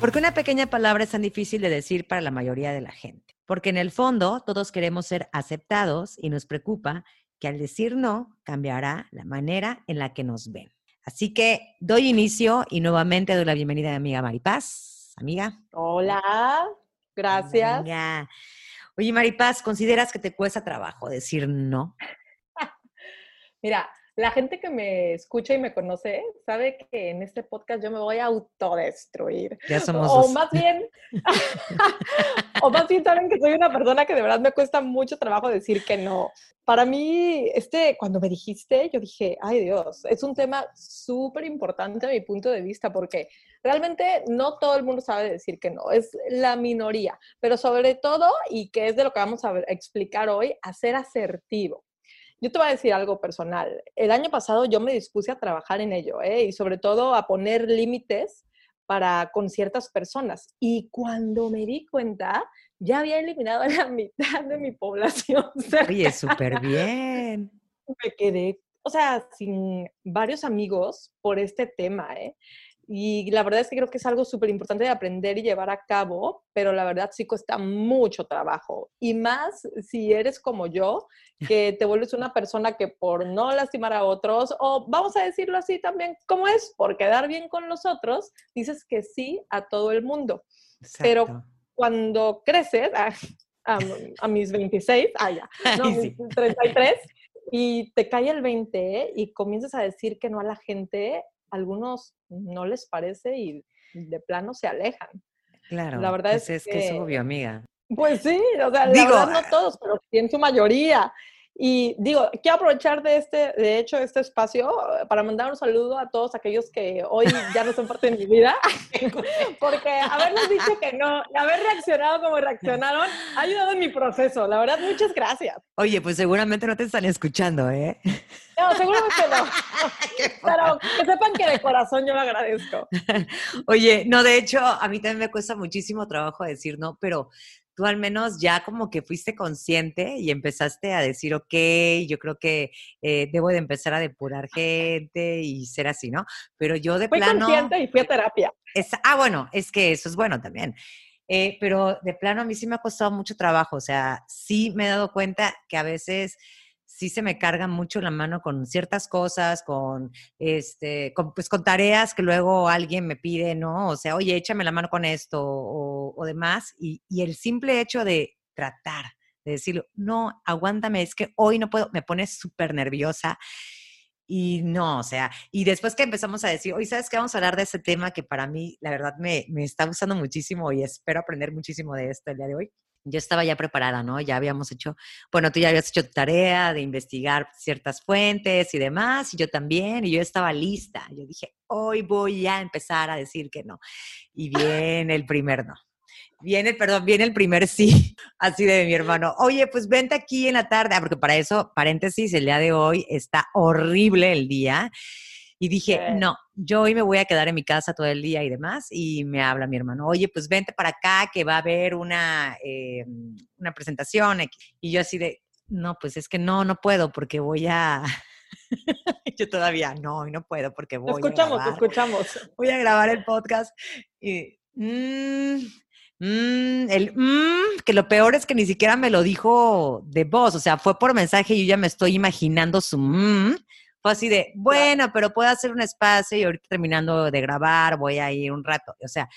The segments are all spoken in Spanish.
¿Por qué una pequeña palabra es tan difícil de decir para la mayoría de la gente? Porque en el fondo todos queremos ser aceptados y nos preocupa que al decir no cambiará la manera en la que nos ven. Así que doy inicio y nuevamente doy la bienvenida a mi amiga Maripaz. Amiga. Hola, gracias. Hola. Oye, Maripaz, ¿consideras que te cuesta trabajo decir no? Mira, la gente que me escucha y me conoce sabe que en este podcast yo me voy a autodestruir. Ya somos o más bien, o más bien saben que soy una persona que de verdad me cuesta mucho trabajo decir que no. Para mí, este, cuando me dijiste, yo dije, ay Dios, es un tema súper importante a mi punto de vista porque realmente no todo el mundo sabe decir que no, es la minoría, pero sobre todo, y que es de lo que vamos a explicar hoy, a ser asertivo. Yo te voy a decir algo personal. El año pasado yo me dispuse a trabajar en ello ¿eh? y sobre todo a poner límites para con ciertas personas. Y cuando me di cuenta, ya había eliminado a la mitad de mi población. Oye, súper bien. Me quedé, o sea, sin varios amigos por este tema, ¿eh? Y la verdad es que creo que es algo súper importante de aprender y llevar a cabo, pero la verdad sí cuesta mucho trabajo. Y más si eres como yo, que te vuelves una persona que por no lastimar a otros, o vamos a decirlo así también, como es, por quedar bien con los otros, dices que sí a todo el mundo. Pero cuando creces, a, mis 26, ah, ya, no, 33, y te cae el 20 y comienzas a decir que no a la gente, algunos no les parece y de plano se alejan. Claro, la verdad pues es, que, es obvio, amiga. Pues sí, o sea, Digo, la verdad no todos, pero sí en su mayoría. Y digo, quiero aprovechar de este, de hecho, este espacio eh, para mandar un saludo a todos aquellos que hoy ya no son parte de mi vida, porque habernos dicho que no, haber reaccionado como reaccionaron, ha ayudado en mi proceso. La verdad, muchas gracias. Oye, pues seguramente no te están escuchando, ¿eh? No, seguramente no. Pero que sepan que de corazón yo lo agradezco. Oye, no, de hecho, a mí también me cuesta muchísimo trabajo decir no, pero tú al menos ya como que fuiste consciente y empezaste a decir, ok, yo creo que eh, debo de empezar a depurar gente y ser así, ¿no? Pero yo de Fui plano... consciente y fui a terapia. ah, bueno, es que eso es bueno también. Eh, pero de plano a mí sí me ha costado mucho trabajo, o sea, sí me he dado cuenta que a veces sí se me carga mucho la mano con ciertas cosas, con, este, pues con tareas que luego alguien me pide, ¿no? O sea, oye, échame la mano con esto o, demás. Y, y, el simple hecho de tratar, de decirlo, no, aguántame, es que hoy no puedo, me pone súper nerviosa. Y no, o sea, y después que empezamos a decir, hoy sabes que vamos a hablar de ese tema que para mí, la verdad, me, me está gustando muchísimo y espero aprender muchísimo de esto el día de hoy yo estaba ya preparada, ¿no? Ya habíamos hecho, bueno, tú ya habías hecho tu tarea de investigar ciertas fuentes y demás, y yo también, y yo estaba lista. Yo dije, hoy voy a empezar a decir que no. Y viene el primer no. Viene, perdón, viene el primer sí, así de mi hermano. Oye, pues vente aquí en la tarde, ah, porque para eso, paréntesis, el día de hoy está horrible el día. Y dije, no, yo hoy me voy a quedar en mi casa todo el día y demás. Y me habla mi hermano, oye, pues vente para acá que va a haber una, eh, una presentación. Y yo así de, no, pues es que no, no puedo porque voy a... yo todavía no, no puedo porque voy escuchamos, a grabar. escuchamos. Voy a grabar el podcast y... Mm, mm, el mm, que lo peor es que ni siquiera me lo dijo de voz, o sea, fue por mensaje y yo ya me estoy imaginando su así de, bueno, pero puedo hacer un espacio y ahorita terminando de grabar voy a ir un rato. O sea,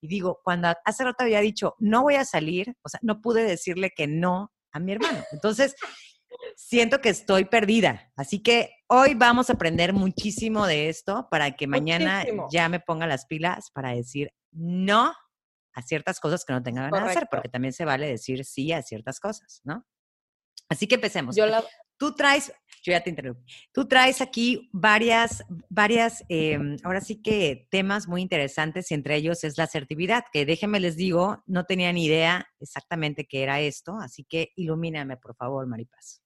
y digo, cuando hace rato había dicho, no voy a salir, o sea, no pude decirle que no a mi hermano. Entonces, siento que estoy perdida. Así que hoy vamos a aprender muchísimo de esto para que mañana ya me ponga las pilas para decir no a ciertas cosas que no tengan ganas de hacer, porque también se vale decir sí a ciertas cosas, ¿no? Así que empecemos. Tú traes, yo ya te interrumpí, tú traes aquí varias, varias, em, ahora sí que temas muy interesantes y entre ellos es la asertividad, que déjenme les digo, no tenía ni idea exactamente qué era esto, así que ilumíname, por favor, Maripaz.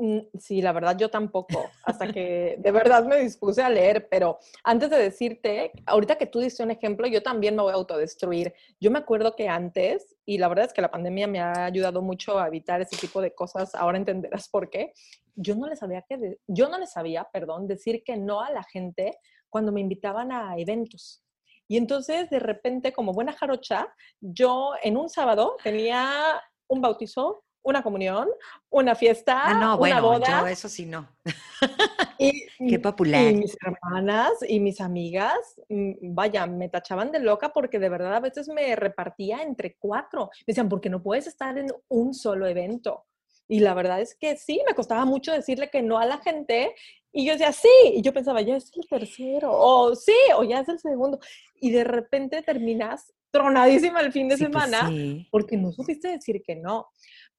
Mm, sí, la verdad yo tampoco, hasta que de verdad me dispuse a leer, pero antes de decirte, ahorita que tú diste un ejemplo, yo también me voy a autodestruir. Yo me acuerdo que antes, y la verdad es que la pandemia me ha ayudado mucho a evitar ese tipo de cosas, ahora entenderás por qué, yo no le sabía que, yo no le sabía, perdón, decir que no a la gente cuando me invitaban a eventos. Y entonces, de repente, como buena jarocha, yo en un sábado tenía un bautizo, una comunión, una fiesta, ah, no, una bueno, Yo eso sí no. Y, Qué popular. Y mis hermanas y mis amigas, mm, vaya, me tachaban de loca porque de verdad a veces me repartía entre cuatro. Me decían, porque no puedes estar en un solo evento. Y la verdad es que sí, me costaba mucho decirle que no a la gente. Y yo decía, sí. Y yo pensaba, ya es el tercero. O sí, o ya es el segundo. Y de repente terminas tronadísima el fin de pues semana porque no supiste decir que no.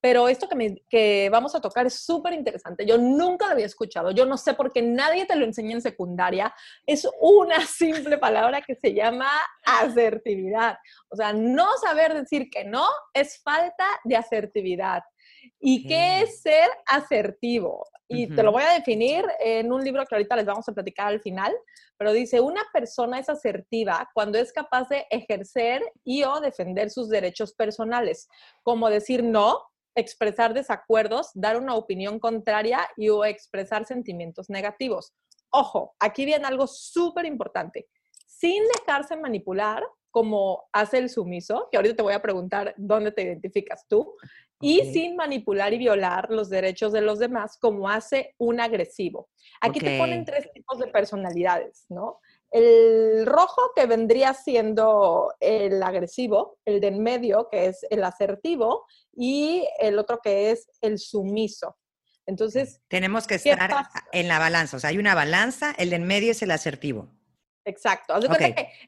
Pero esto que, me, que vamos a tocar es súper interesante. Yo nunca lo había escuchado. Yo no sé por qué nadie te lo enseña en secundaria. Es una simple palabra que se llama asertividad. O sea, no saber decir que no es falta de asertividad. ¿Y qué es ser asertivo? Y te lo voy a definir en un libro que ahorita les vamos a platicar al final, pero dice, una persona es asertiva cuando es capaz de ejercer y o defender sus derechos personales, como decir no, expresar desacuerdos, dar una opinión contraria y o expresar sentimientos negativos. Ojo, aquí viene algo súper importante. Sin dejarse manipular, como hace el sumiso, que ahorita te voy a preguntar dónde te identificas tú, y sin manipular y violar los derechos de los demás, como hace un agresivo. Aquí te ponen tres tipos de personalidades, ¿no? El rojo que vendría siendo el agresivo, el de en medio que es el asertivo y el otro que es el sumiso. Entonces, tenemos que estar en la balanza, o sea, hay una balanza, el de en medio es el asertivo. Exacto.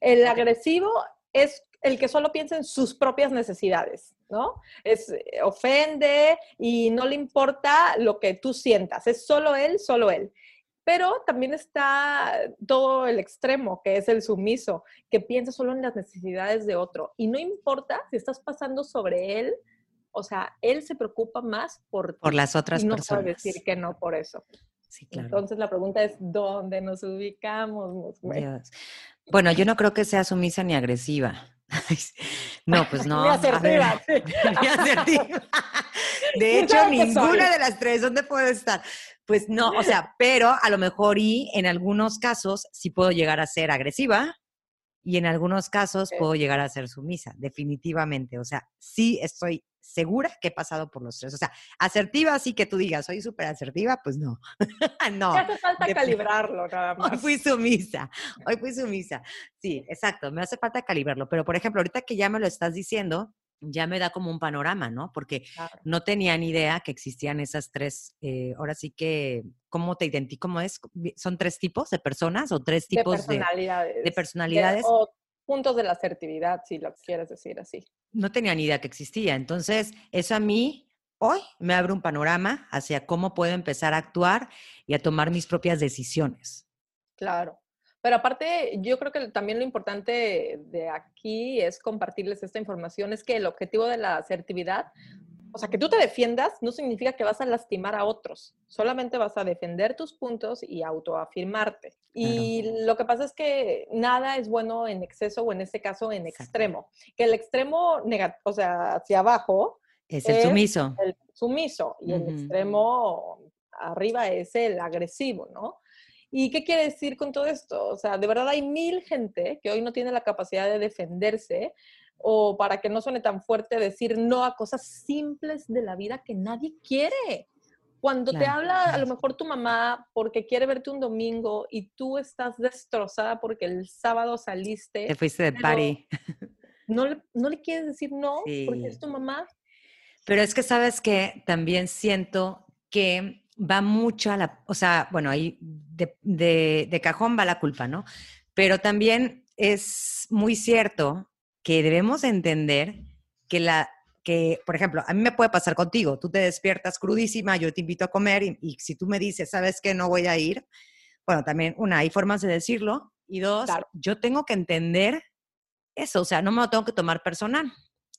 el agresivo es el que solo piensa en sus propias necesidades, ¿no? Es eh, ofende y no le importa lo que tú sientas, es solo él, solo él. Pero también está todo el extremo, que es el sumiso, que piensa solo en las necesidades de otro. Y no importa si estás pasando sobre él, o sea, él se preocupa más por, por las otras y no personas. puede decir que no por eso. Sí, claro. Entonces la pregunta es, ¿dónde nos ubicamos? Bueno, yo no creo que sea sumisa ni agresiva. No, pues no. Ni asertiva. Ni asertiva. De hecho, ninguna de las tres, ¿dónde puedo estar? Pues no, o sea, pero a lo mejor y en algunos casos sí puedo llegar a ser agresiva y en algunos casos puedo llegar a ser sumisa, definitivamente. O sea, sí estoy segura que he pasado por los tres. O sea, asertiva, sí que tú digas, soy súper asertiva, pues no. no. Me hace falta calibrarlo nada más. Hoy fui sumisa, hoy fui sumisa. Sí, exacto, me hace falta calibrarlo. Pero, por ejemplo, ahorita que ya me lo estás diciendo, ya me da como un panorama, ¿no? Porque no tenía ni idea que existían esas tres, eh, ahora sí que, ¿cómo te identifico? ¿Cómo es? ¿Son tres tipos de personas o tres tipos de personalidades? De, personalidades. o puntos de la asertividad, si lo quieres decir así. No tenía ni idea que existía. Entonces, eso a mí hoy me abre un panorama hacia cómo puedo empezar a actuar y a tomar mis propias decisiones. Claro. Pero aparte, yo creo que también lo importante de aquí es compartirles esta información, es que el objetivo de la asertividad, o sea, que tú te defiendas no significa que vas a lastimar a otros, solamente vas a defender tus puntos y autoafirmarte. Y lo que pasa es que nada es bueno en exceso o en este caso en extremo, que el extremo, o sea, hacia abajo, es el sumiso. El sumiso y el extremo arriba es el agresivo, ¿no? ¿Y qué quiere decir con todo esto? O sea, de verdad hay mil gente que hoy no tiene la capacidad de defenderse o para que no suene tan fuerte decir no a cosas simples de la vida que nadie quiere. Cuando te habla a lo mejor tu mamá porque quiere verte un domingo y tú estás destrozada porque el sábado saliste. Te fuiste de party. No le, no le quieres decir no porque es tu mamá. Pero es que sabes que también siento que va mucho a la, o sea, bueno, ahí de, de, cajón va la culpa, ¿no? Pero también es muy cierto que debemos entender que la, que, por ejemplo, a mí me puede pasar contigo, tú te despiertas crudísima, yo te invito a comer y, si tú me dices, ¿sabes qué? No voy a ir. Bueno, también, una, hay formas de decirlo y dos, yo tengo que entender eso, o sea, no me lo tengo que tomar personal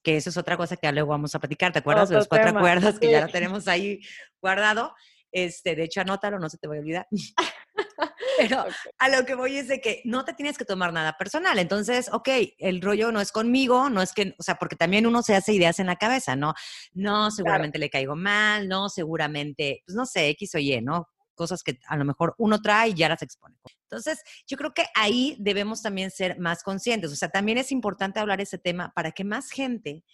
que eso es otra cosa que luego vamos a platicar, ¿te acuerdas de los cuatro acuerdos que ya lo tenemos ahí guardado? Este, de hecho, anótalo, no se te voy a olvidar. Pero a lo que voy es de que no te tienes que tomar nada personal. Entonces, ok, el rollo no es conmigo, no es que, o sea, porque también uno se hace ideas en la cabeza, ¿no? No, seguramente le caigo mal, no, seguramente, pues no sé, X o Y, ¿no? Cosas que a lo mejor uno trae y ya las expone. Entonces, yo creo que ahí debemos también ser más conscientes. O sea, también es importante hablar ese tema para que más gente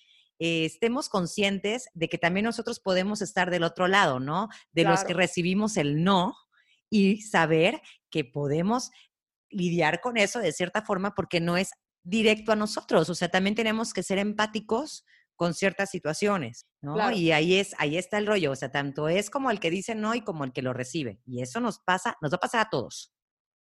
eh, estemos conscientes de que también nosotros podemos estar del otro lado, ¿no? De los que recibimos el no y saber que podemos lidiar con eso de cierta forma porque no es directo a nosotros. O sea, también tenemos que ser empáticos con ciertas situaciones, ¿no? Y ahí es, ahí está el rollo. O sea, tanto es como el que dice no y como el que lo recibe. Y eso nos pasa, nos va a pasar a todos.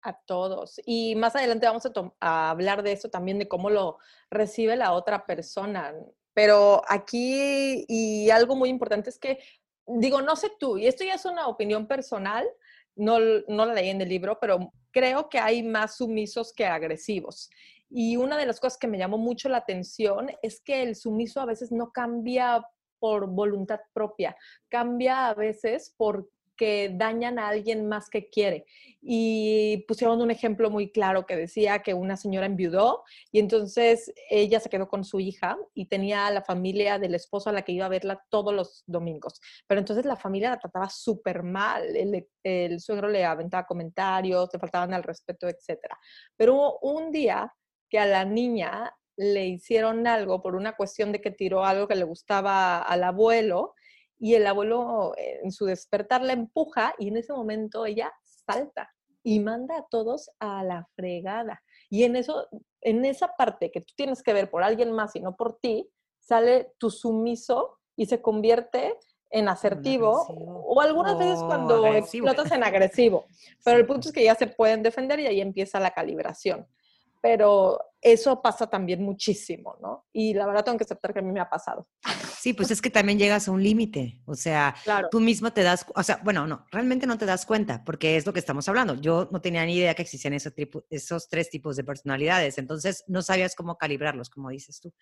A todos. Y más adelante vamos a, a hablar de eso también, de cómo lo recibe la otra persona. Pero aquí, y algo muy importante es que, digo, no sé tú, y esto ya es una opinión personal, no, no la leí en el libro, pero creo que hay más sumisos que agresivos. Y una de las cosas que me llamó mucho la atención es que el sumiso a veces no cambia por voluntad propia, cambia a veces por que dañan a alguien más que quiere. Y pusieron un ejemplo muy claro que decía que una señora enviudó y entonces ella se quedó con su hija y tenía a la familia del esposo a la que iba a verla todos los domingos. Pero entonces la familia la trataba súper mal. El, suegro le aventaba comentarios, le faltaban al respeto, etc. Pero hubo un día que a la niña le hicieron algo por una cuestión de que tiró algo que le gustaba al abuelo y el abuelo eh, en su despertar la empuja y en ese momento ella salta y manda a todos a la fregada. Y en eso, en esa parte que tú tienes que ver por alguien más y no por ti, sale tu sumiso y se convierte en asertivo o algunas veces cuando explotas en agresivo. Pero el punto es que ya se pueden defender y ahí empieza la calibración. Pero eso pasa también muchísimo, ¿no? Y la verdad tengo que aceptar que a mí me ha pasado. Sí, pues es que también llegas a un límite, o sea, tú mismo te das, o sea, bueno, no, realmente no te das cuenta, porque es lo que estamos hablando. Yo no tenía ni idea que existían esos, esos tres tipos de personalidades, entonces no sabías cómo calibrarlos, como dices tú.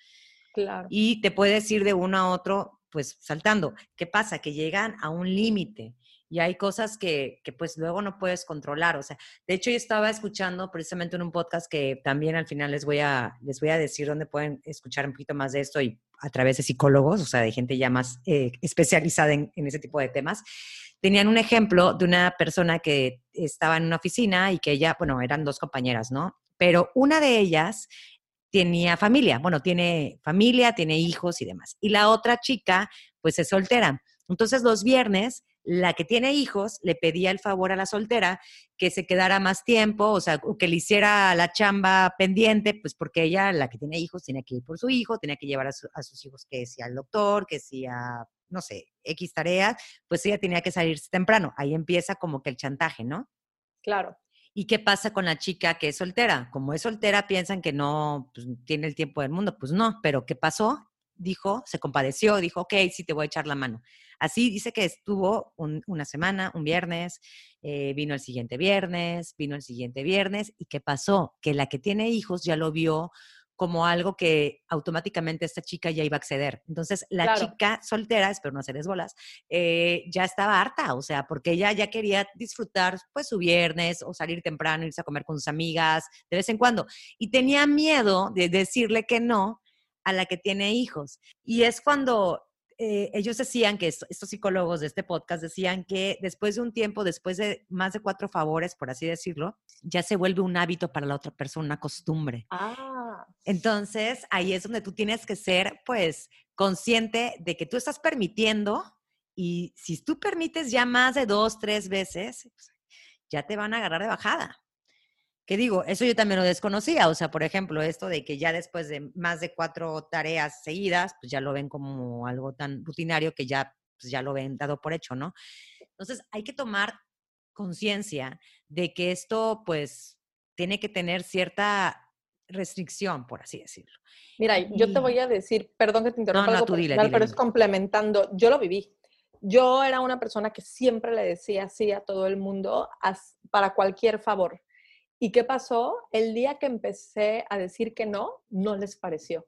Claro. Y te puedes ir de uno a otro, pues saltando. ¿Qué pasa? Que llegan a un límite y hay cosas que, que, pues luego no puedes controlar. O sea, de hecho yo estaba escuchando precisamente en un podcast que también al final les voy a, les voy a decir dónde pueden escuchar un poquito más de esto y a través de psicólogos, o sea, de gente ya más eh, especializada en, en ese tipo de temas. Tenían un ejemplo de una persona que estaba en una oficina y que ella, bueno, eran dos compañeras, ¿no? Pero una de ellas tenía familia, bueno, tiene familia, tiene hijos y demás. Y la otra chica, pues es soltera. Entonces los viernes la que tiene hijos le pedía el favor a la soltera que se quedara más tiempo, o sea, que le hiciera la chamba pendiente, pues porque ella, la que tiene hijos, tenía que ir por su hijo, tenía que llevar a, sus hijos que sea al doctor, que sea, no sé, X tareas, pues ella tenía que salirse temprano. Ahí empieza como que el chantaje, ¿no? Claro. ¿Y qué pasa con la chica que es soltera? Como es soltera, piensan que no pues, tiene el tiempo del mundo. Pues no, pero ¿qué pasó? Dijo, se compadeció, dijo, ok, sí te voy a echar la mano. Así dice que estuvo una semana, un viernes, eh, vino el siguiente viernes, vino el siguiente viernes, y ¿qué pasó? Que la que tiene hijos ya lo vio como algo que automáticamente esta chica ya iba a acceder. Entonces, la chica soltera, espero no hacerles bolas, eh, ya estaba harta, o sea, porque ella ya quería disfrutar pues su viernes o salir temprano, irse a comer con sus amigas de vez en cuando. Y tenía miedo de decirle que no a la que tiene hijos. Y es cuando eh, ellos decían que estos psicólogos de este podcast decían que después de un tiempo, después de más de cuatro favores, por así decirlo, ya se vuelve un hábito para la otra persona, una costumbre. Ah. Entonces, ahí es donde tú tienes que ser, pues, consciente de que tú estás permitiendo y si tú permites ya más de dos, tres veces, pues, ya te van a agarrar de bajada. ¿Qué digo, eso yo también lo desconocía. O sea, por ejemplo, esto de que ya después de más de cuatro tareas seguidas, pues ya lo ven como algo tan rutinario que ya, pues ya lo ven dado por hecho, ¿no? Entonces, hay que tomar conciencia de que esto, pues, tiene que tener cierta restricción, por así decirlo. Mira, yo te voy a decir, perdón que te interrumpa, no, no, dile, pero es complementando, yo lo viví. Yo era una persona que siempre le decía sí a todo el mundo para cualquier favor. ¿Y qué pasó? El día que empecé a decir que no, no les pareció.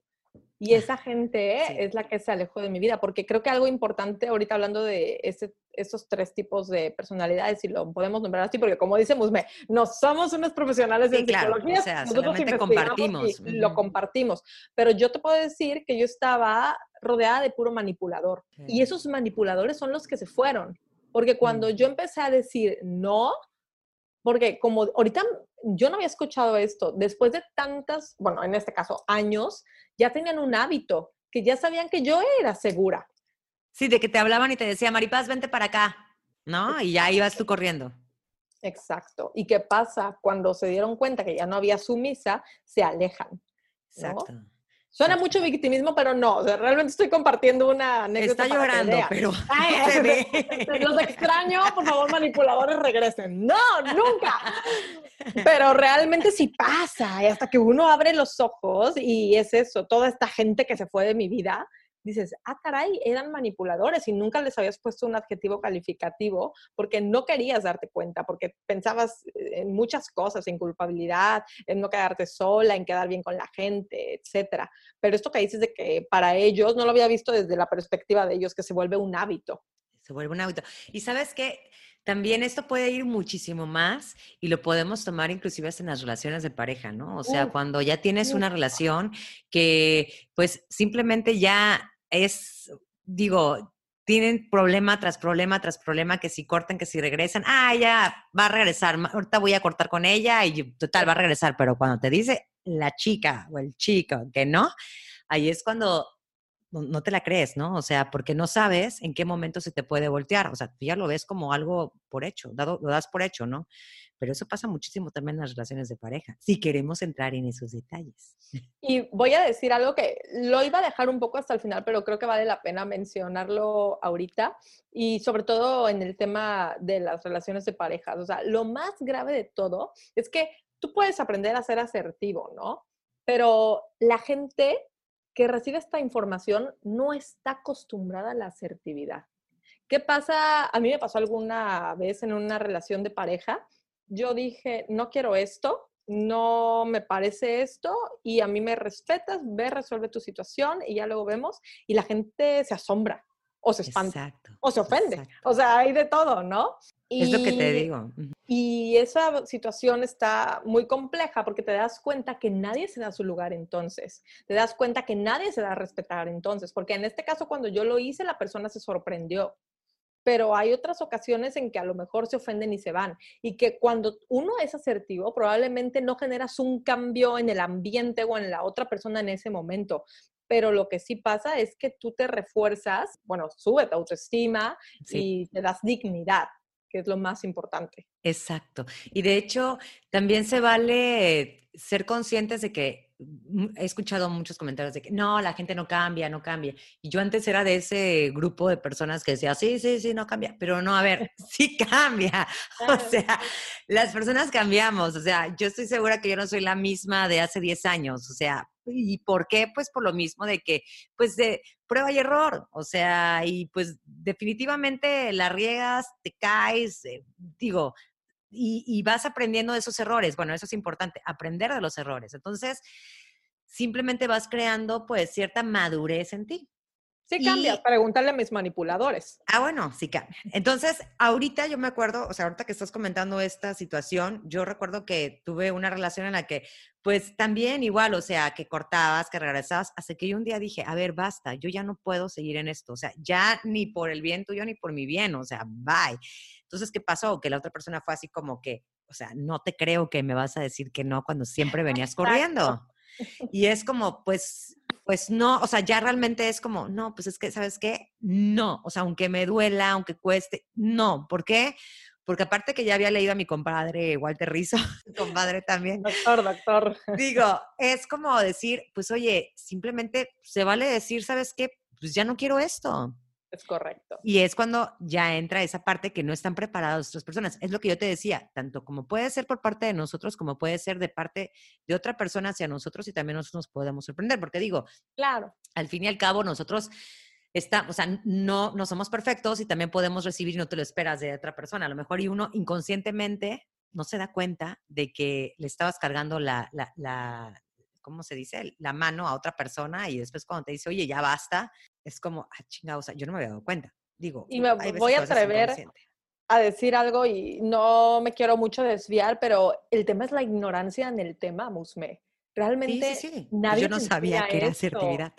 Y ah, esa gente es la que se alejó de mi vida, porque creo que algo importante, ahorita hablando de ese, esos tres tipos de personalidades, y lo podemos nombrar así, porque como dice Musme, no somos unos profesionales de psicología, o sea, nosotros compartimos. Y lo compartimos. Pero yo te puedo decir que yo estaba rodeada de puro manipulador. Y esos manipuladores son los que se fueron. Porque cuando mm. yo empecé a decir no, porque como ahorita yo no había escuchado esto, después de tantas, bueno, en este caso años, ya tenían un hábito, que ya sabían que yo era segura. Sí, de que te hablaban y te decía, Maripaz, vente para acá, ¿no? Y ya ibas tú corriendo. Exacto. ¿Y qué pasa? Cuando se dieron cuenta que ya no había sumisa, se alejan. Exacto. Suena mucho victimismo, pero no. realmente estoy compartiendo una anécdota. Está llorando, pero Los extraño, por favor, manipuladores, regresen. No, nunca. Pero realmente sí pasa. Y hasta que uno abre los ojos y es eso, toda esta gente que se fue de mi vida, dices, ah, caray, eran manipuladores y nunca les habías puesto un adjetivo calificativo porque no querías darte cuenta, porque pensabas en muchas cosas, en culpabilidad, en no quedarte sola, en quedar bien con la gente, etcétera. Pero esto que dices de que para ellos, no lo había visto desde la perspectiva de ellos, que se vuelve un hábito. Se vuelve un hábito. Y sabes que también esto puede ir muchísimo más y lo podemos tomar inclusive en las relaciones de pareja, ¿no? O sea, cuando ya tienes una relación que pues simplemente ya es, digo, tienen problema tras problema tras problema, que si cortan, que si regresan, ah, ya va a regresar, ahorita voy a cortar con ella y total va a regresar, pero cuando te dice la chica o el chico que no, ahí es cuando no, te la crees, ¿no? O sea, porque no sabes en qué momento se te puede voltear, o sea, tú ya lo ves como algo por hecho, dado, lo das por hecho, ¿no? Pero eso pasa muchísimo también en las relaciones de pareja, si queremos entrar en esos detalles. Y voy a decir algo que lo iba a dejar un poco hasta el final, pero creo que vale la pena mencionarlo ahorita y sobre todo en el tema de las relaciones de pareja. O sea, lo más grave de todo es que tú puedes aprender a ser asertivo, ¿no? Pero la gente que recibe esta información no está acostumbrada a la asertividad. ¿Qué pasa? A mí me pasó alguna vez en una relación de pareja yo dije, no quiero esto, no me parece esto y a mí me respetas, ve, resuelve tu situación y ya luego vemos y la gente se asombra o se espanta o se ofende. O sea, hay de todo, ¿no? es lo que te digo. Y esa situación está muy compleja porque te das cuenta que nadie se da su lugar entonces. Te das cuenta que nadie se da a respetar entonces. Porque en este caso, cuando yo lo hice, la persona se sorprendió pero hay otras ocasiones en que a lo mejor se ofenden y se van. Y que cuando uno es asertivo, probablemente no generas un cambio en el ambiente o en la otra persona en ese momento. Pero lo que sí pasa es que tú te refuerzas, bueno, sube tu autoestima y te das dignidad que es lo más importante. Exacto. Y de hecho, también se vale ser conscientes de que Mm, he escuchado muchos comentarios de que no, la gente no cambia, no cambia. Y yo antes era de ese grupo de personas que decía, sí, sí, sí, no cambia. Pero no, a ver, sí cambia. O sea, las personas cambiamos. O sea, yo estoy segura que yo no soy la misma de hace 10 años. O sea, ¿y por qué? Pues por lo mismo de que, pues de prueba y error. O sea, y pues definitivamente la riegas, te caes, eh, digo, y, vas aprendiendo de esos errores. Bueno, eso es importante, aprender de los errores. Entonces, simplemente vas creando pues cierta madurez en ti. Sí cambia, preguntarle a mis manipuladores. Ah, bueno, sí cambia. Entonces, ahorita yo me acuerdo, o sea, ahorita que estás comentando esta situación, yo recuerdo que tuve una relación en la que, pues también igual, o sea, que cortabas, que regresabas, hasta que yo un día dije, a ver, basta, yo ya no puedo seguir en esto, o sea, ya ni por el bien tuyo ni por mi bien, o sea, bye. Entonces, ¿qué pasó? Que la otra persona fue así como que, o sea, no te creo que me vas a decir que no cuando siempre venías corriendo. Y es como, pues, pues no, o sea, ya realmente es como, no, pues es que, ¿sabes qué? No, o sea, aunque me duela, aunque cueste, no. ¿Por qué? Porque aparte que ya había leído a mi compadre Walter Rizzo, compadre también. Doctor, doctor. Digo, es como decir, pues oye, simplemente se vale decir, ¿sabes qué? Pues ya no quiero esto. Es correcto. Y es cuando ya entra esa parte que no están preparadas otras personas. Es lo que yo te decía, tanto como puede ser por parte de nosotros, como puede ser de parte de otra persona hacia nosotros y también nosotros nos podemos sorprender, porque digo, claro, al fin y al cabo nosotros está, o sea, no, no somos perfectos y también podemos recibir y no te lo esperas de otra persona. A lo mejor y uno inconscientemente no se da cuenta de que le estabas cargando la, la, la ¿cómo se dice? La mano a otra persona y después cuando te dice, oye, ya basta, es como, ah, chingada, o sea, yo no me había dado cuenta. Digo, y me voy a atrever a decir algo y no me quiero mucho desviar, pero el tema es la ignorancia en el tema, Musme. Realmente sí, sí, sí. Pues nadie yo no sabía que era asertividad.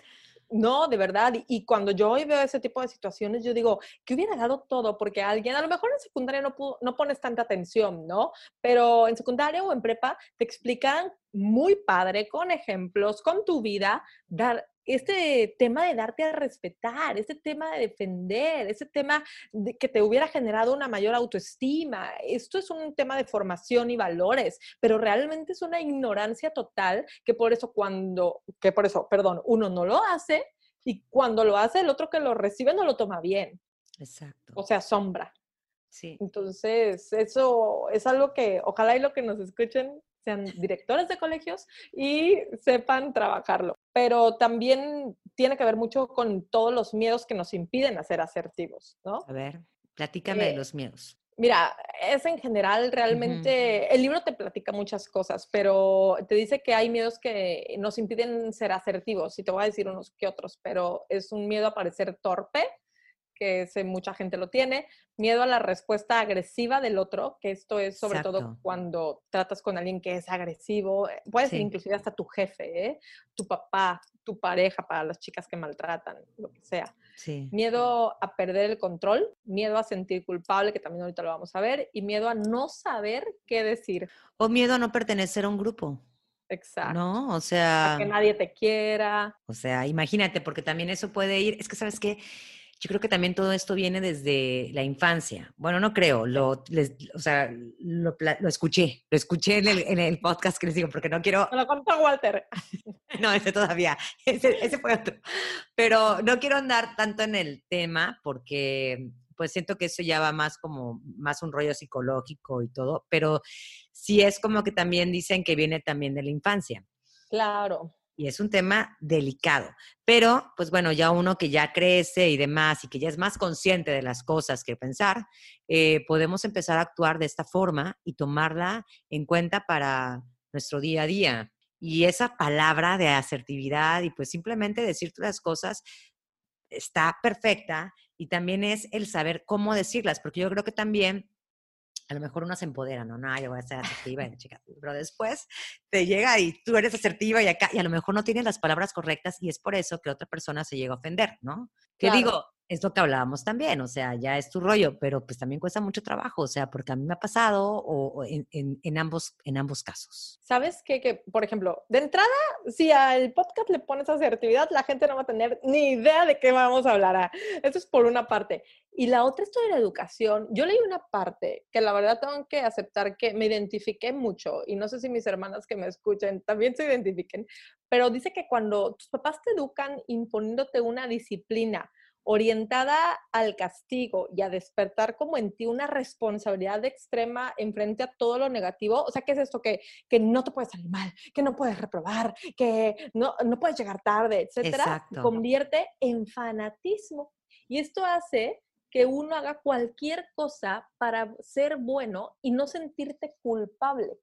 No, de verdad. Y cuando yo hoy veo ese tipo de situaciones, yo digo, que hubiera dado todo? Porque alguien, a lo mejor en secundaria no, no pones tanta atención, ¿no? Pero en secundaria o en prepa te explican muy padre, con ejemplos, con tu vida, dar este tema de darte a respetar, este tema de defender, ese tema de que te hubiera generado una mayor autoestima. Esto es un tema de formación y valores, pero realmente es una ignorancia total que por eso cuando, que por eso, perdón, uno no lo hace y cuando lo hace el otro que lo recibe no lo toma bien. Exacto. O sea, sombra. Sí. Entonces, eso es algo que ojalá y lo que nos escuchen sean directores de colegios y sepan trabajarlo. Pero también tiene que ver mucho con todos los miedos que nos impiden hacer asertivos, ¿no? A ver, platícame de eh, los miedos. Mira, es en general realmente, el libro te platica muchas cosas, pero te dice que hay miedos que nos impiden ser asertivos, y te voy a decir unos que otros, pero es un miedo a parecer torpe, que ese, mucha gente lo tiene, miedo a la respuesta agresiva del otro, que esto es sobre todo cuando tratas con alguien que es agresivo, eh, puede ser inclusive hasta tu jefe, ¿eh? tu papá, tu pareja para las chicas que maltratan, lo que sea. Miedo a perder el control, miedo a sentir culpable, que también ahorita lo vamos a ver, y miedo a no saber qué decir. O miedo a no pertenecer a un grupo. Exacto. ¿No? O sea. A que nadie te quiera. O sea, imagínate, porque también eso puede ir. Es que, ¿sabes qué? Yo creo que también todo esto viene desde la infancia. Bueno, no creo, lo, o sea, lo, escuché, lo escuché en el, en el, podcast que les digo, porque no quiero... Me lo contó Walter. no, ese todavía, ese, ese fue otro. Pero no quiero andar tanto en el tema porque pues siento que eso ya va más como, más un rollo psicológico y todo, pero sí es como que también dicen que viene también de la infancia. Claro y es un tema delicado. Pero, pues bueno, ya uno que ya crece y demás y que ya es más consciente de las cosas que pensar, eh, podemos empezar a actuar de esta forma y tomarla en cuenta para nuestro día a día. Y esa palabra de asertividad y pues simplemente decir las cosas está perfecta y también es el saber cómo decirlas, porque yo creo que también a lo mejor uno se empodera, no, no, yo voy a ser asertiva, chica, pero después te llega y tú eres asertiva y acá, y a lo mejor no tienes las palabras correctas y es por eso que otra persona se llega a ofender, ¿no? Que digo, es lo que hablábamos también, o sea, ya es tu rollo, pero pues también cuesta mucho trabajo, o sea, porque a mí me ha pasado o, en, en, ambos, en ambos casos. ¿Sabes qué? Que, por ejemplo, de entrada, si al podcast le pones asertividad, la gente no va a tener ni idea de qué vamos a hablar. Ah, eso es por una parte. Y la otra es de la educación. Yo leí una parte que la verdad tengo que aceptar que me identifiqué mucho, y no sé si mis hermanas que me escuchen también se identifiquen, pero dice que cuando tus papás te educan imponiéndote una disciplina, orientada al castigo y a despertar como en ti una responsabilidad extrema en frente a todo lo negativo. O sea, ¿qué es esto? Que, que no te puedes salir mal, que no puedes reprobar, que no, no puedes llegar tarde, etcétera, convierte en fanatismo. Y esto hace que uno haga cualquier cosa para ser bueno y no sentirte culpable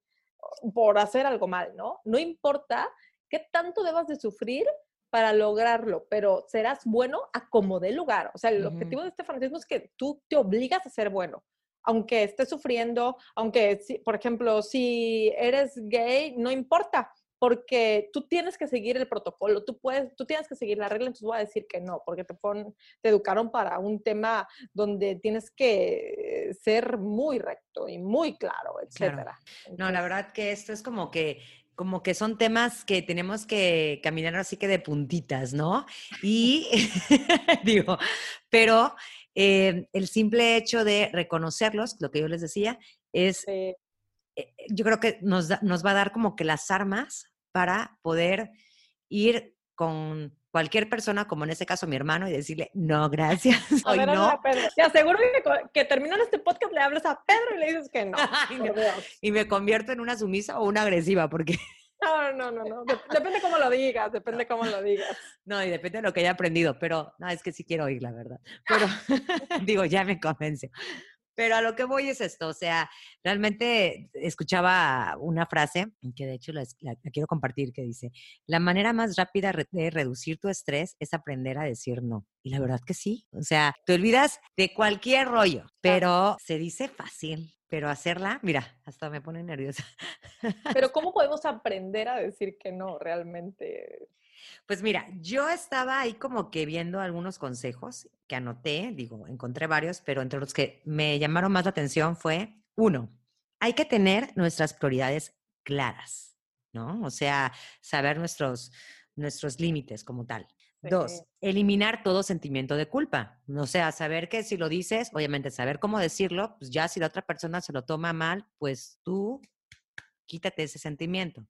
por hacer algo mal, ¿no? No importa qué tanto debas de sufrir para lograrlo, pero serás bueno a como dé lugar. O sea, el objetivo de este fanatismo es que tú te obligas a ser bueno, aunque estés sufriendo, aunque, por ejemplo, si eres gay, no importa, porque tú tienes que seguir el protocolo, tú puedes, tú tienes que seguir la regla, entonces voy a decir que no, porque te, te educaron para un tema donde tienes que ser muy recto y muy claro, etcétera. no, la verdad que esto es como que como que son temas que tenemos que caminar así que de puntitas, ¿no? Y digo, pero eh, el simple hecho de reconocerlos, lo que yo les decía, es, eh, yo creo que nos, nos va a dar como que las armas para poder ir con, cualquier persona, como en este caso mi hermano, y decirle, no, gracias. Hoy no. Te aseguro que, que terminando este podcast le hablas a Pedro y le dices que no. y me convierto en una sumisa o una agresiva, porque no, no, no, no. Depende cómo lo digas, depende cómo lo digas. No, y depende de lo que haya aprendido, pero no, es que sí quiero oír, la verdad. Pero digo, ya me convence. Pero a lo que voy es esto, o sea, realmente escuchaba una frase que de hecho la, quiero compartir que dice, la manera más rápida de reducir tu estrés es aprender a decir no. Y la verdad que sí, o sea, te olvidas de cualquier rollo, pero se dice fácil, pero hacerla, mira, hasta me pone nerviosa. Pero ¿cómo podemos aprender a decir que no realmente? Pues mira, yo estaba ahí como que viendo algunos consejos que anoté, digo, encontré varios, pero entre los que me llamaron más la atención fue, uno, hay que tener nuestras prioridades claras, ¿no? O sea, saber nuestros, nuestros límites como tal. Dos, eliminar todo sentimiento de culpa. O sea, saber que si lo dices, obviamente saber cómo decirlo, pues ya si la otra persona se lo toma mal, pues tú quítate ese sentimiento.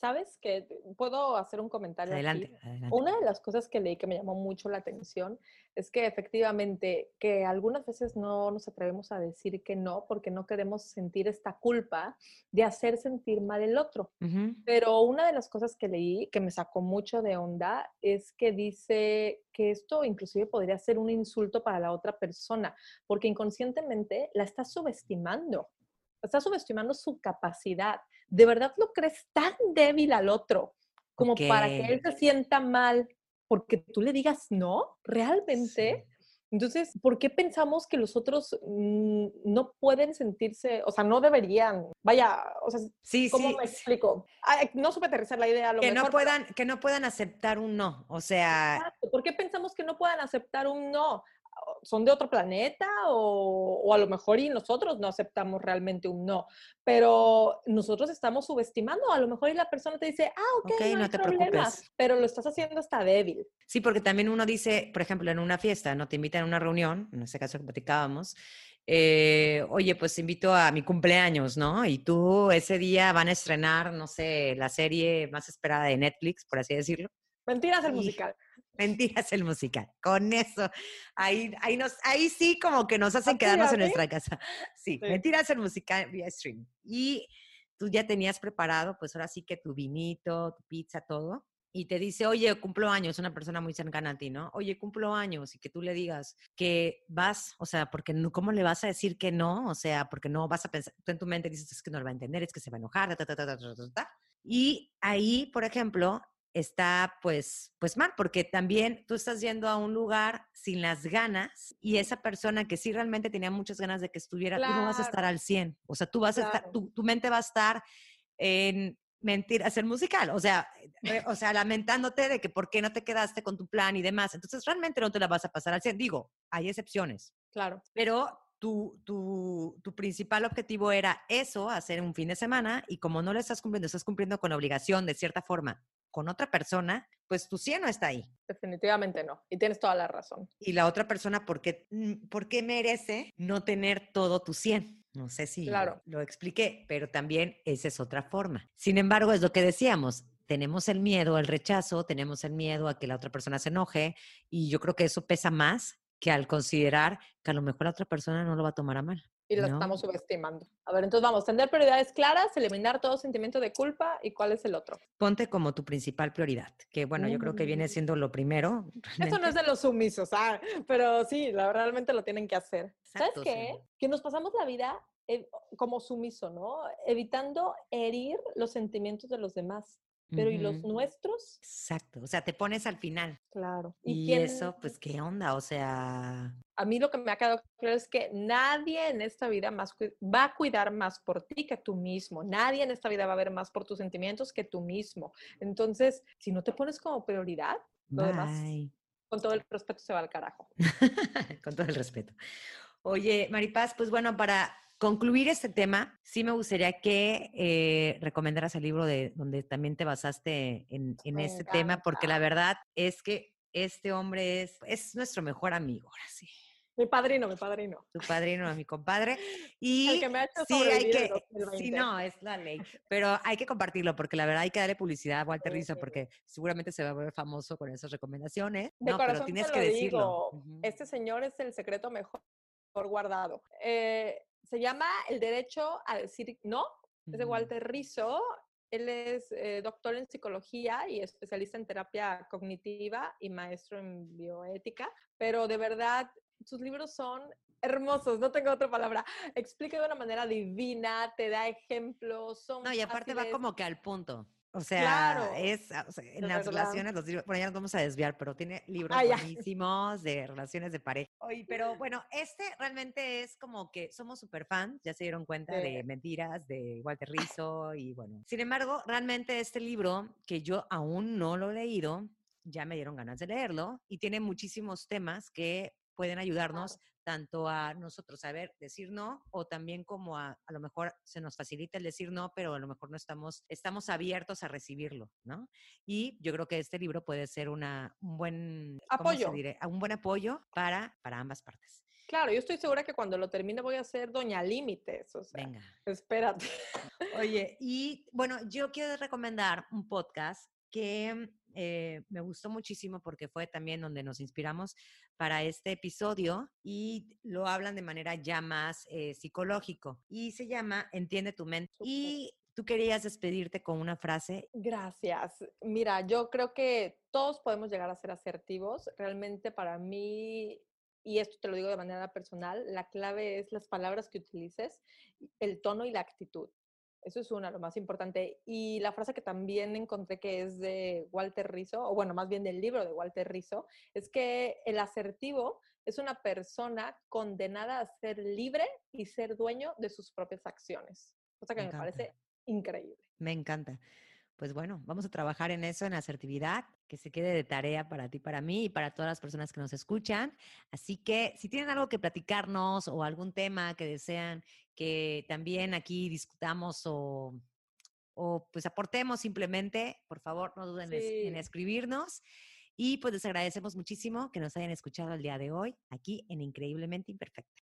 ¿Sabes que Puedo hacer un comentario. Adelante, Una de las cosas que leí que me llamó mucho la atención es que efectivamente que algunas veces no nos atrevemos a decir que no porque no queremos sentir esta culpa de hacer sentir mal el otro. Pero una de las cosas que leí que me sacó mucho de onda es que dice que esto inclusive podría ser un insulto para la otra persona porque inconscientemente la está subestimando estás subestimando su capacidad. ¿De verdad lo crees tan débil al otro como para que él se sienta mal porque tú le digas no? ¿Realmente? Entonces, ¿por qué pensamos que los otros mm, no pueden sentirse, o sea, no deberían? Vaya, o sea, sí, ¿cómo me explico? no supe aterrizar la idea. que, no puedan, que no puedan aceptar un no, o sea... ¿Por qué pensamos que no puedan aceptar un no? Son de otro planeta o, a lo mejor y nosotros no aceptamos realmente un no, pero nosotros estamos subestimando, a lo mejor y la persona te dice, ah, ok, no, te preocupes. pero lo estás haciendo hasta débil. Sí, porque también uno dice, por ejemplo, en una fiesta, no te invitan a una reunión, en este caso que platicábamos, eh, oye, pues invito a mi cumpleaños, ¿no? Y tú ese día van a estrenar, no sé, la serie más esperada de Netflix, por así decirlo. Mentiras el musical. Mentiras el musical. Con eso, ahí, ahí, nos, ahí sí como que nos hacen quedarnos en nuestra casa. Sí, mentiras el musical vía stream. Y tú ya tenías preparado, pues ahora sí que tu vinito, tu pizza, todo. Y te dice, oye, cumplo años, una persona muy cercana a ti, ¿no? Oye, cumplo años, y que tú le digas que vas, o sea, porque ¿cómo le vas a decir que no? O sea, porque no vas a pensar, tú en tu mente dices, es que no lo va a entender, es que se va a enojar, ta, ta, ta, ta, ta, ta. Y ahí, por ejemplo, está pues, pues mal, porque también tú estás yendo a un lugar sin las ganas y esa persona que sí realmente tenía muchas ganas de que estuviera, tú no vas a estar al 100. O sea, tú vas a estar, tu, mente va a estar en mentir, hacer musical, o sea, eh, o sea, lamentándote de que por qué no te quedaste con tu plan y demás. Entonces, realmente no te la vas a pasar al 100. Digo, hay excepciones. Claro. Pero tu, tu, tu, principal objetivo era eso, hacer un fin de semana, y como no lo estás cumpliendo, estás cumpliendo con obligación de cierta forma con otra persona, pues tu 100 no está ahí. Definitivamente no. Y tienes toda la razón. Y la otra persona, ¿por qué, mm, por qué merece no tener todo tu 100? No sé si claro. lo expliqué, pero también esa es otra forma. Sin embargo, es lo que decíamos, tenemos el miedo al rechazo, tenemos el miedo a que la otra persona se enoje y yo creo que eso pesa más que al considerar que a lo mejor la otra persona no lo va a tomar a mal. Y lo estamos subestimando. A ver, entonces vamos, tener prioridades claras, eliminar todo sentimiento de culpa y cuál es el otro. Ponte como tu principal prioridad, que bueno, yo creo que viene mm. siendo lo primero. Eso no es de los sumisos, ah, pero sí, realmente lo tienen que hacer. ¿Sabes qué? Que nos pasamos la vida eh, como sumiso, ¿no? Evitando herir los sentimientos de los demás. Pero ¿y los nuestros? Exacto, o sea, te pones al final. Claro. Y, eso, pues, ¿qué onda? O sea... A mí lo que me ha quedado claro es que nadie en esta vida más va a cuidar más por ti que tú mismo. Nadie en esta vida va a ver más por tus sentimientos que tú mismo. Entonces, si no te pones como prioridad, lo demás, con todo el respeto, se va al carajo. con todo el respeto. Oye, Maripaz, pues bueno, para concluir este tema, sí me gustaría que eh, recomendaras el libro de donde también te basaste en, este tema, porque la verdad es que este hombre es, es nuestro mejor amigo, ahora sí. Mi padrino, mi padrino. Tu padrino, mi compadre. Y el que me ha hecho sí, hay que, sí, no, es la ley. Pero hay que compartirlo porque la verdad hay que darle publicidad a Walter Rizzo porque seguramente se va a ver famoso con esas recomendaciones. De no, pero tienes que decirlo. Este señor es el secreto mejor guardado. Eh, se llama El derecho a decir no. Es de Walter Rizzo. Él es eh, doctor en psicología y especialista en terapia cognitiva y maestro en bioética, pero de verdad sus libros son hermosos, no tengo otra palabra. Explica de una manera divina, te da ejemplos, son No, y aparte va como que al punto. O sea, es ah, en las relaciones, los libros, bueno, ya nos vamos a desviar, pero tiene libros ah, buenísimos de relaciones de pareja. Oye, pero bueno, este realmente es como que somos súper fans, ya se dieron cuenta de Mentiras, de Walter Rizzo y bueno. Sin embargo, realmente este libro, que yo aún no lo he leído, ya me dieron ganas de leerlo y tiene muchísimos temas que pueden ayudarnos tanto a nosotros saber decir no o también como a, a lo mejor se nos facilita el decir no, pero a lo mejor no estamos, estamos abiertos a recibirlo, ¿no? Y yo creo que este libro puede ser una, un buen apoyo. Un buen apoyo para, para ambas partes. Claro, yo estoy segura que cuando lo termine voy a ser doña límites. O sea, Venga. Espérate. Oye, y bueno, yo quiero recomendar un podcast que eh, me gustó muchísimo porque fue también donde nos inspiramos para este episodio y lo hablan de manera ya más eh, psicológico y se llama Entiende tu mente. Y tú querías despedirte con una frase. Gracias. Mira, yo creo que todos podemos llegar a ser asertivos. Realmente para mí y esto te lo digo de manera personal, la clave es las palabras que utilices, el tono y la actitud. Eso es una, lo más importante. Y la frase que también encontré que es de Walter Rizzo, o bueno, más bien del libro de Walter Rizzo, es que el asertivo es una persona condenada a ser libre y ser dueño de sus propias acciones. Cosa que me parece increíble. Me encanta pues bueno, vamos a trabajar en eso, en asertividad, que se quede de tarea para ti, para mí y para todas las personas que nos escuchan. Así que si tienen algo que platicarnos o algún tema que desean que también aquí discutamos o, o pues aportemos simplemente, por favor, no duden en escribirnos. Y pues les agradecemos muchísimo que nos hayan escuchado el día de hoy aquí en Increíblemente Imperfecta.